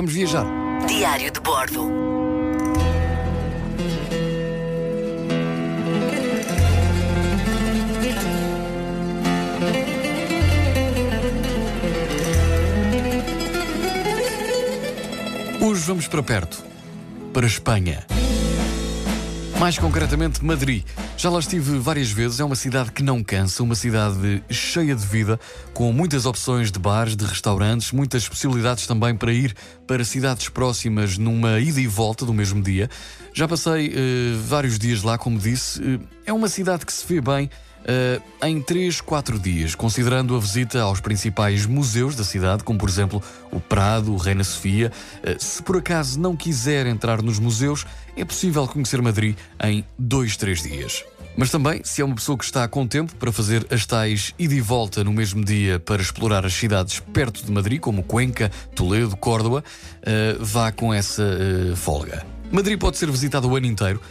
vamos viajar. Diário de bordo. Hoje vamos para perto, para Espanha. Mais concretamente, Madrid. Já lá estive várias vezes. É uma cidade que não cansa, uma cidade cheia de vida, com muitas opções de bares, de restaurantes, muitas possibilidades também para ir para cidades próximas numa ida e volta do mesmo dia. Já passei uh, vários dias lá, como disse. Uh, é uma cidade que se vê bem Uh, em 3, 4 dias, considerando a visita aos principais museus da cidade, como por exemplo o Prado, o Reina Sofia. Uh, se por acaso não quiser entrar nos museus, é possível conhecer Madrid em 2, 3 dias. Mas também, se é uma pessoa que está com tempo para fazer as tais ida e volta no mesmo dia para explorar as cidades perto de Madrid, como Cuenca, Toledo, Córdoba, uh, vá com essa folga. Madrid pode ser visitado o ano inteiro.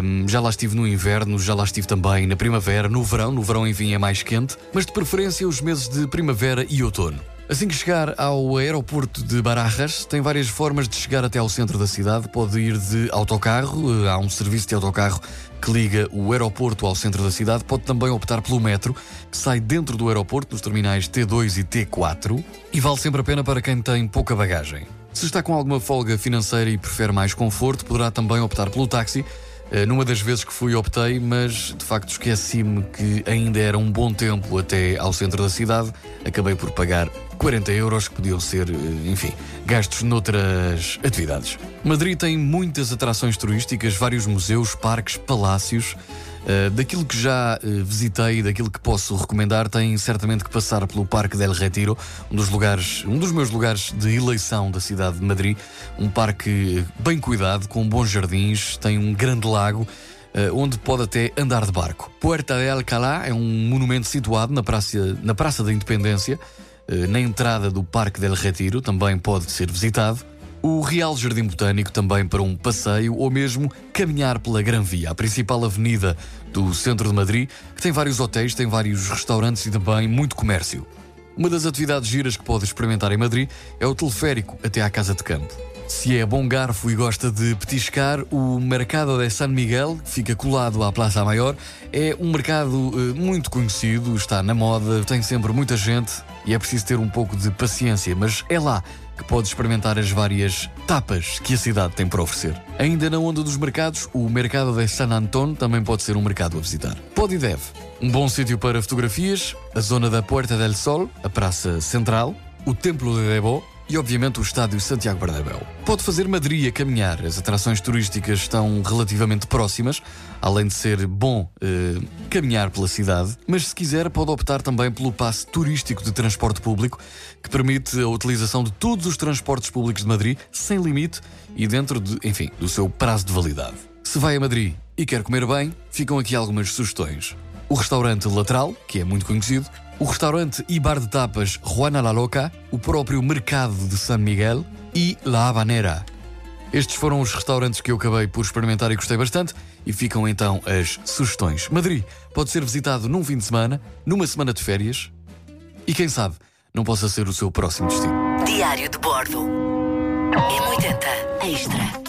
Um, já lá estive no inverno, já lá estive também na primavera, no verão. No verão, enfim, é mais quente, mas de preferência os meses de primavera e outono. Assim que chegar ao aeroporto de Barajas, tem várias formas de chegar até ao centro da cidade. Pode ir de autocarro, há um serviço de autocarro que liga o aeroporto ao centro da cidade. Pode também optar pelo metro, que sai dentro do aeroporto, nos terminais T2 e T4, e vale sempre a pena para quem tem pouca bagagem. Se está com alguma folga financeira e prefere mais conforto, poderá também optar pelo táxi eh, numa das vezes que fui, optei, mas de facto esqueci-me que ainda era um bom tempo até ao centro da cidade. Acabei por pagar 40 euros que podiam ser, eh, enfim, gastos noutras atividades. Madrid tem muitas atrações turísticas, vários museus, parques, palácios. Uh, daquilo que já uh, visitei, daquilo que posso recomendar, tem certamente que passar pelo Parque del Retiro, um dos lugares, um dos meus lugares de eleição da cidade de Madrid. Um parque bem cuidado, com bons jardins, tem um grande lago. Uh, onde pode até andar de barco. Puerta de Alcalá é um monumento situado na Praça, na praça da Independência, na entrada do Parque del Retiro, também pode ser visitado o Real Jardim Botânico também para um passeio ou mesmo caminhar pela Gran Via, a principal avenida do centro de Madrid, que tem vários hotéis, tem vários restaurantes e também muito comércio. Uma das atividades giras que pode experimentar em Madrid é o teleférico até à Casa de Campo. Se é bom garfo e gosta de petiscar, o Mercado de San Miguel, que fica colado à Plaza Maior, é um mercado uh, muito conhecido, está na moda, tem sempre muita gente e é preciso ter um pouco de paciência, mas é lá que pode experimentar as várias tapas que a cidade tem para oferecer. Ainda na onda dos mercados, o Mercado de San Antón também pode ser um mercado a visitar. Pode e deve. Um bom sítio para fotografias, a zona da Puerta del Sol, a Praça Central, o Templo de Debo e, obviamente, o estádio Santiago Bernabéu. Pode fazer Madrid a caminhar. As atrações turísticas estão relativamente próximas, além de ser bom eh, caminhar pela cidade. Mas, se quiser, pode optar também pelo passe turístico de transporte público, que permite a utilização de todos os transportes públicos de Madrid, sem limite e dentro, de, enfim, do seu prazo de validade. Se vai a Madrid e quer comer bem, ficam aqui algumas sugestões. O restaurante Lateral, que é muito conhecido, o restaurante e bar de tapas Juana La Loca, o próprio mercado de San Miguel e La Habanera. Estes foram os restaurantes que eu acabei por experimentar e gostei bastante, e ficam então as sugestões. Madrid pode ser visitado num fim de semana, numa semana de férias, e quem sabe não possa ser o seu próximo destino. Diário de bordo. M80 Extra.